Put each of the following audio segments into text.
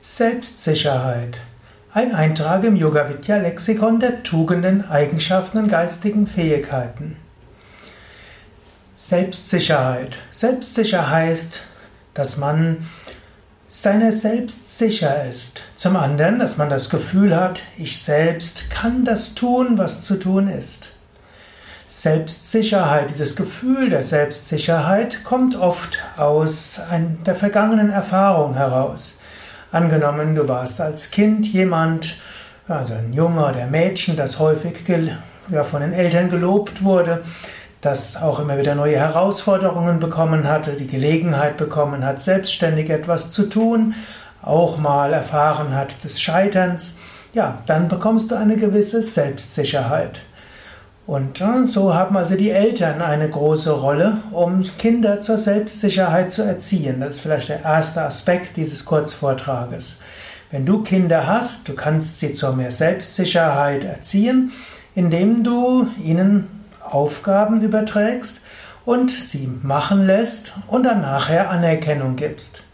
Selbstsicherheit. Ein Eintrag im Yoga Vidya Lexikon der Tugenden, Eigenschaften und geistigen Fähigkeiten. Selbstsicherheit. Selbstsicher heißt, dass man seiner selbst sicher ist. Zum anderen, dass man das Gefühl hat, ich selbst kann das tun, was zu tun ist. Selbstsicherheit, dieses Gefühl der Selbstsicherheit kommt oft aus der vergangenen Erfahrung heraus. Angenommen, du warst als Kind jemand, also ein Junge oder Mädchen, das häufig ja, von den Eltern gelobt wurde, das auch immer wieder neue Herausforderungen bekommen hatte, die Gelegenheit bekommen hat, selbstständig etwas zu tun, auch mal erfahren hat des Scheiterns, ja, dann bekommst du eine gewisse Selbstsicherheit. Und so haben also die Eltern eine große Rolle, um Kinder zur Selbstsicherheit zu erziehen. Das ist vielleicht der erste Aspekt dieses Kurzvortrages. Wenn du Kinder hast, du kannst sie zur mehr Selbstsicherheit erziehen, indem du ihnen Aufgaben überträgst und sie machen lässt und dann nachher Anerkennung gibst.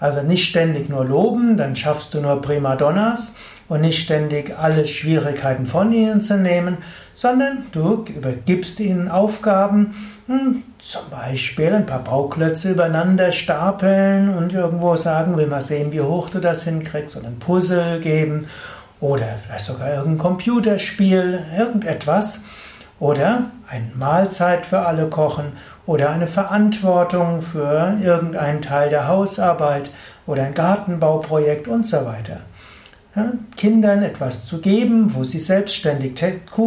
Also nicht ständig nur loben, dann schaffst du nur Primadonnas und nicht ständig alle Schwierigkeiten von ihnen zu nehmen, sondern du übergibst ihnen Aufgaben, hm, zum Beispiel ein paar Bauklötze übereinander stapeln und irgendwo sagen, will mal sehen, wie hoch du das hinkriegst, oder ein Puzzle geben oder vielleicht sogar irgendein Computerspiel, irgendetwas oder eine Mahlzeit für alle kochen oder eine Verantwortung für irgendeinen Teil der Hausarbeit oder ein Gartenbauprojekt und so weiter. Kindern etwas zu geben, wo sie selbstständig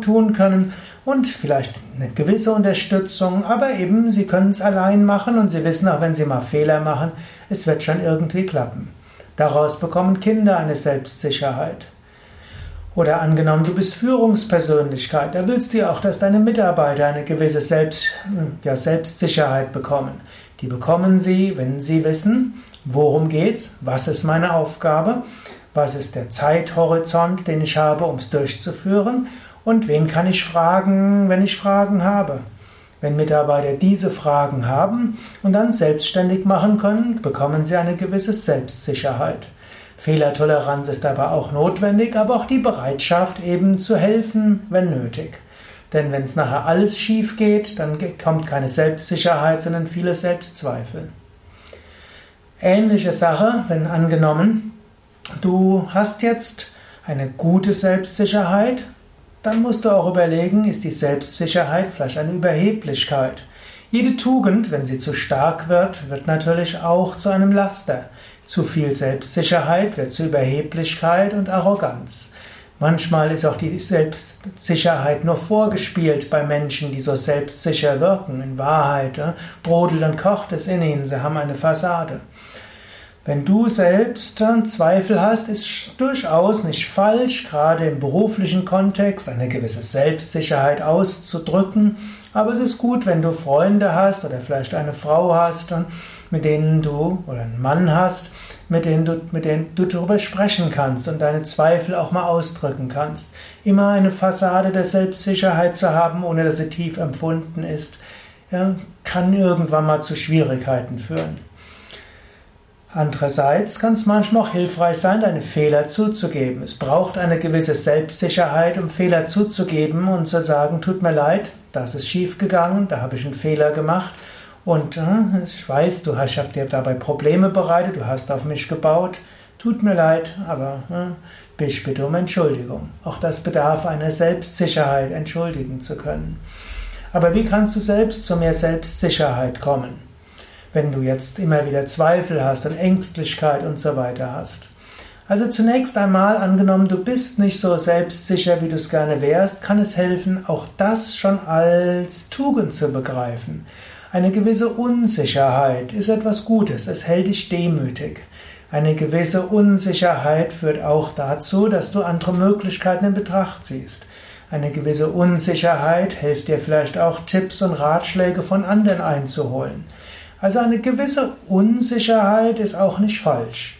tun können und vielleicht eine gewisse Unterstützung, aber eben sie können es allein machen und sie wissen auch, wenn sie mal Fehler machen, es wird schon irgendwie klappen. Daraus bekommen Kinder eine Selbstsicherheit. Oder angenommen, du bist Führungspersönlichkeit, da willst du ja auch, dass deine Mitarbeiter eine gewisse Selbst, ja, Selbstsicherheit bekommen. Die bekommen sie, wenn sie wissen, worum geht's, was ist meine Aufgabe was ist der Zeithorizont, den ich habe, um es durchzuführen und wen kann ich fragen, wenn ich Fragen habe. Wenn Mitarbeiter diese Fragen haben und dann selbstständig machen können, bekommen sie eine gewisse Selbstsicherheit. Fehlertoleranz ist aber auch notwendig, aber auch die Bereitschaft eben zu helfen, wenn nötig. Denn wenn es nachher alles schief geht, dann kommt keine Selbstsicherheit, sondern viele Selbstzweifel. Ähnliche Sache, wenn angenommen, du hast jetzt eine gute Selbstsicherheit, dann musst du auch überlegen, ist die Selbstsicherheit vielleicht eine Überheblichkeit? Jede Tugend, wenn sie zu stark wird, wird natürlich auch zu einem Laster. Zu viel Selbstsicherheit wird zu Überheblichkeit und Arroganz. Manchmal ist auch die Selbstsicherheit nur vorgespielt bei Menschen, die so selbstsicher wirken. In Wahrheit äh, brodelt und kocht es in ihnen, sie haben eine Fassade. Wenn du selbst Zweifel hast, ist durchaus nicht falsch, gerade im beruflichen Kontext eine gewisse Selbstsicherheit auszudrücken. Aber es ist gut, wenn du Freunde hast oder vielleicht eine Frau hast, mit denen du oder einen Mann hast, mit denen du, mit denen du darüber sprechen kannst und deine Zweifel auch mal ausdrücken kannst. Immer eine Fassade der Selbstsicherheit zu haben, ohne dass sie tief empfunden ist, kann irgendwann mal zu Schwierigkeiten führen. Andererseits kann es manchmal auch hilfreich sein, deine Fehler zuzugeben. Es braucht eine gewisse Selbstsicherheit, um Fehler zuzugeben und zu sagen, tut mir leid, das ist schief gegangen, da habe ich einen Fehler gemacht und äh, ich weiß, du hast, ich habe dir dabei Probleme bereitet, du hast auf mich gebaut, tut mir leid, aber äh, bitte um Entschuldigung. Auch das bedarf einer Selbstsicherheit, entschuldigen zu können. Aber wie kannst du selbst zu mehr Selbstsicherheit kommen? Wenn du jetzt immer wieder Zweifel hast und Ängstlichkeit und so weiter hast. Also zunächst einmal angenommen, du bist nicht so selbstsicher, wie du es gerne wärst, kann es helfen, auch das schon als Tugend zu begreifen. Eine gewisse Unsicherheit ist etwas Gutes, es hält dich demütig. Eine gewisse Unsicherheit führt auch dazu, dass du andere Möglichkeiten in Betracht ziehst. Eine gewisse Unsicherheit hilft dir vielleicht auch Tipps und Ratschläge von anderen einzuholen. Also eine gewisse Unsicherheit ist auch nicht falsch.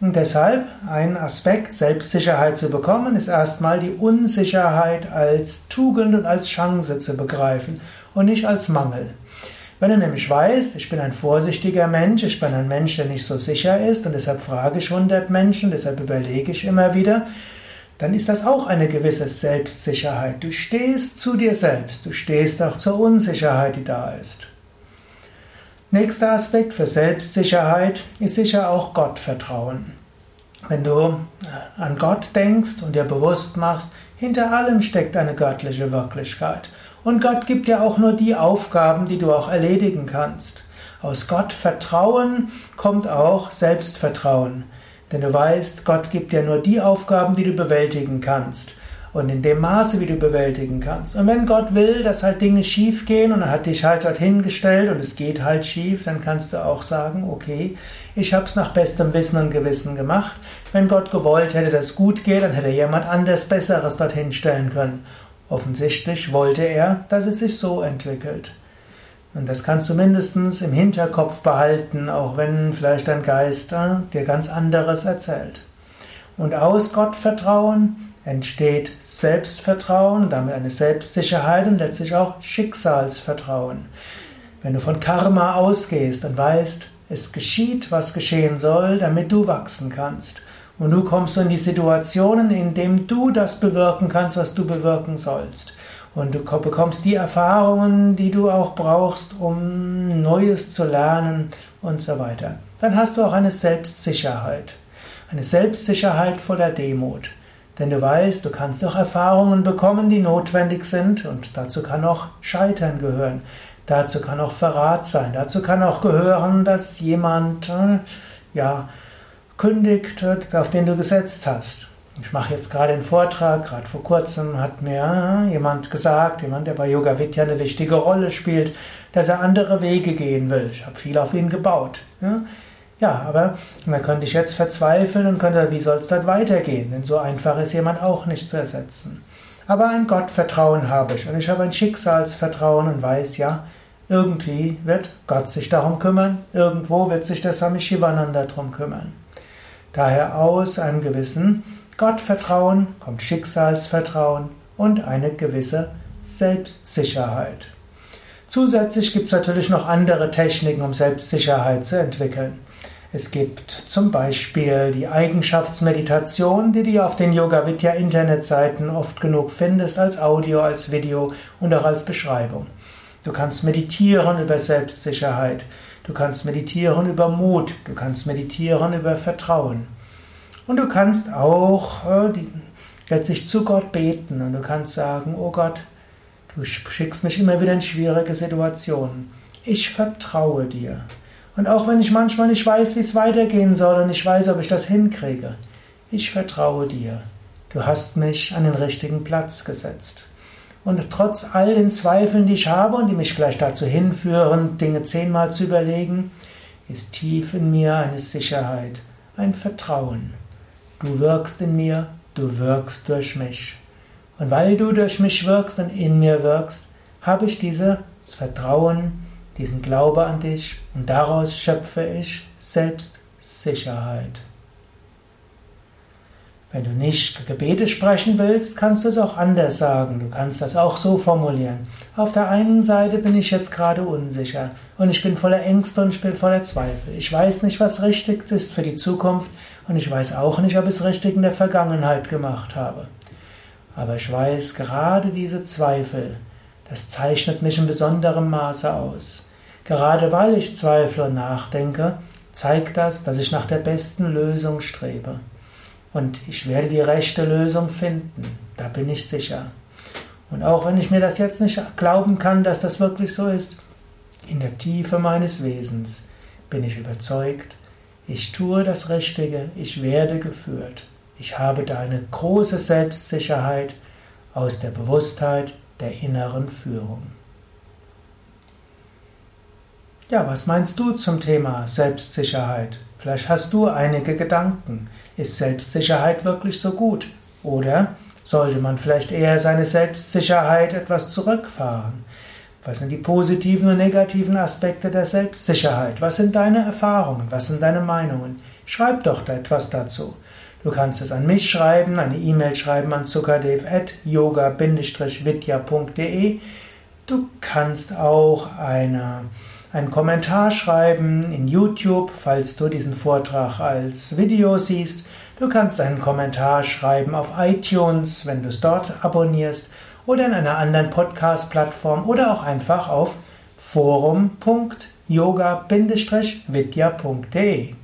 Und deshalb ein Aspekt, Selbstsicherheit zu bekommen, ist erstmal die Unsicherheit als Tugend und als Chance zu begreifen und nicht als Mangel. Wenn du nämlich weißt, ich bin ein vorsichtiger Mensch, ich bin ein Mensch, der nicht so sicher ist und deshalb frage ich 100 Menschen, deshalb überlege ich immer wieder, dann ist das auch eine gewisse Selbstsicherheit. Du stehst zu dir selbst, du stehst auch zur Unsicherheit, die da ist. Nächster Aspekt für Selbstsicherheit ist sicher auch Gottvertrauen. Wenn du an Gott denkst und dir bewusst machst, hinter allem steckt eine göttliche Wirklichkeit. Und Gott gibt dir auch nur die Aufgaben, die du auch erledigen kannst. Aus Gottvertrauen kommt auch Selbstvertrauen. Denn du weißt, Gott gibt dir nur die Aufgaben, die du bewältigen kannst und in dem Maße, wie du bewältigen kannst. Und wenn Gott will, dass halt Dinge schief gehen und er hat dich halt dorthin gestellt und es geht halt schief, dann kannst du auch sagen, okay, ich habe es nach bestem Wissen und Gewissen gemacht. Wenn Gott gewollt hätte, dass es gut geht, dann hätte jemand anders Besseres dorthin stellen können. Offensichtlich wollte er, dass es sich so entwickelt. Und das kannst du mindestens im Hinterkopf behalten, auch wenn vielleicht dein Geist äh, dir ganz anderes erzählt. Und aus Gottvertrauen entsteht Selbstvertrauen, damit eine Selbstsicherheit und letztlich auch Schicksalsvertrauen. Wenn du von Karma ausgehst und weißt, es geschieht, was geschehen soll, damit du wachsen kannst. Und du kommst in die Situationen, in denen du das bewirken kannst, was du bewirken sollst. Und du bekommst die Erfahrungen, die du auch brauchst, um Neues zu lernen und so weiter. Dann hast du auch eine Selbstsicherheit. Eine Selbstsicherheit voller Demut. Denn du weißt, du kannst auch Erfahrungen bekommen, die notwendig sind und dazu kann auch Scheitern gehören. Dazu kann auch Verrat sein. Dazu kann auch gehören, dass jemand äh, ja, kündigt, auf den du gesetzt hast. Ich mache jetzt gerade einen Vortrag, gerade vor kurzem hat mir äh, jemand gesagt, jemand, der bei Yoga Vidya eine wichtige Rolle spielt, dass er andere Wege gehen will. Ich habe viel auf ihn gebaut. Ja? Aber man könnte ich jetzt verzweifeln und könnte, wie soll es dort weitergehen? Denn so einfach ist jemand auch nicht zu ersetzen. Aber ein Gottvertrauen habe ich und ich habe ein Schicksalsvertrauen und weiß, ja, irgendwie wird Gott sich darum kümmern, irgendwo wird sich der Swami Shivananda darum kümmern. Daher aus einem gewissen Gottvertrauen kommt Schicksalsvertrauen und eine gewisse Selbstsicherheit. Zusätzlich gibt es natürlich noch andere Techniken, um Selbstsicherheit zu entwickeln. Es gibt zum Beispiel die Eigenschaftsmeditation, die du auf den Yoga Vidya Internetseiten oft genug findest, als Audio, als Video und auch als Beschreibung. Du kannst meditieren über Selbstsicherheit, du kannst meditieren über Mut, du kannst meditieren über Vertrauen. Und du kannst auch äh, die, letztlich zu Gott beten und du kannst sagen, oh Gott, du schickst mich immer wieder in schwierige Situationen. Ich vertraue dir. Und auch wenn ich manchmal nicht weiß, wie es weitergehen soll und ich weiß, ob ich das hinkriege, ich vertraue dir. Du hast mich an den richtigen Platz gesetzt. Und trotz all den Zweifeln, die ich habe und die mich vielleicht dazu hinführen, Dinge zehnmal zu überlegen, ist tief in mir eine Sicherheit, ein Vertrauen. Du wirkst in mir, du wirkst durch mich. Und weil du durch mich wirkst und in mir wirkst, habe ich dieses Vertrauen, diesen Glaube an dich und daraus schöpfe ich Selbstsicherheit. Wenn du nicht Gebete sprechen willst, kannst du es auch anders sagen. Du kannst das auch so formulieren. Auf der einen Seite bin ich jetzt gerade unsicher und ich bin voller Ängste und ich bin voller Zweifel. Ich weiß nicht, was richtig ist für die Zukunft und ich weiß auch nicht, ob ich es richtig in der Vergangenheit gemacht habe. Aber ich weiß, gerade diese Zweifel, das zeichnet mich in besonderem Maße aus. Gerade weil ich zweifle und nachdenke, zeigt das, dass ich nach der besten Lösung strebe. Und ich werde die rechte Lösung finden, da bin ich sicher. Und auch wenn ich mir das jetzt nicht glauben kann, dass das wirklich so ist, in der Tiefe meines Wesens bin ich überzeugt, ich tue das Richtige, ich werde geführt. Ich habe da eine große Selbstsicherheit aus der Bewusstheit der inneren Führung. Ja, was meinst du zum Thema Selbstsicherheit? Vielleicht hast du einige Gedanken. Ist Selbstsicherheit wirklich so gut? Oder sollte man vielleicht eher seine Selbstsicherheit etwas zurückfahren? Was sind die positiven und negativen Aspekte der Selbstsicherheit? Was sind deine Erfahrungen? Was sind deine Meinungen? Schreib doch da etwas dazu. Du kannst es an mich schreiben, eine E-Mail schreiben an zuckerdev.yoga-vidya.de Du kannst auch eine, einen Kommentar schreiben in YouTube, falls du diesen Vortrag als Video siehst. Du kannst einen Kommentar schreiben auf iTunes, wenn du es dort abonnierst, oder in einer anderen Podcast-Plattform oder auch einfach auf forum.yoga-vidya.de.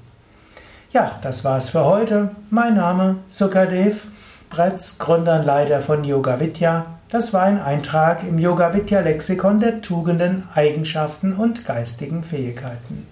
Ja, das war's für heute. Mein Name Sukadev Bretz, Gründer und Leiter von Yoga Vidya. Das war ein Eintrag im Yoga Vidya Lexikon der Tugenden, Eigenschaften und geistigen Fähigkeiten.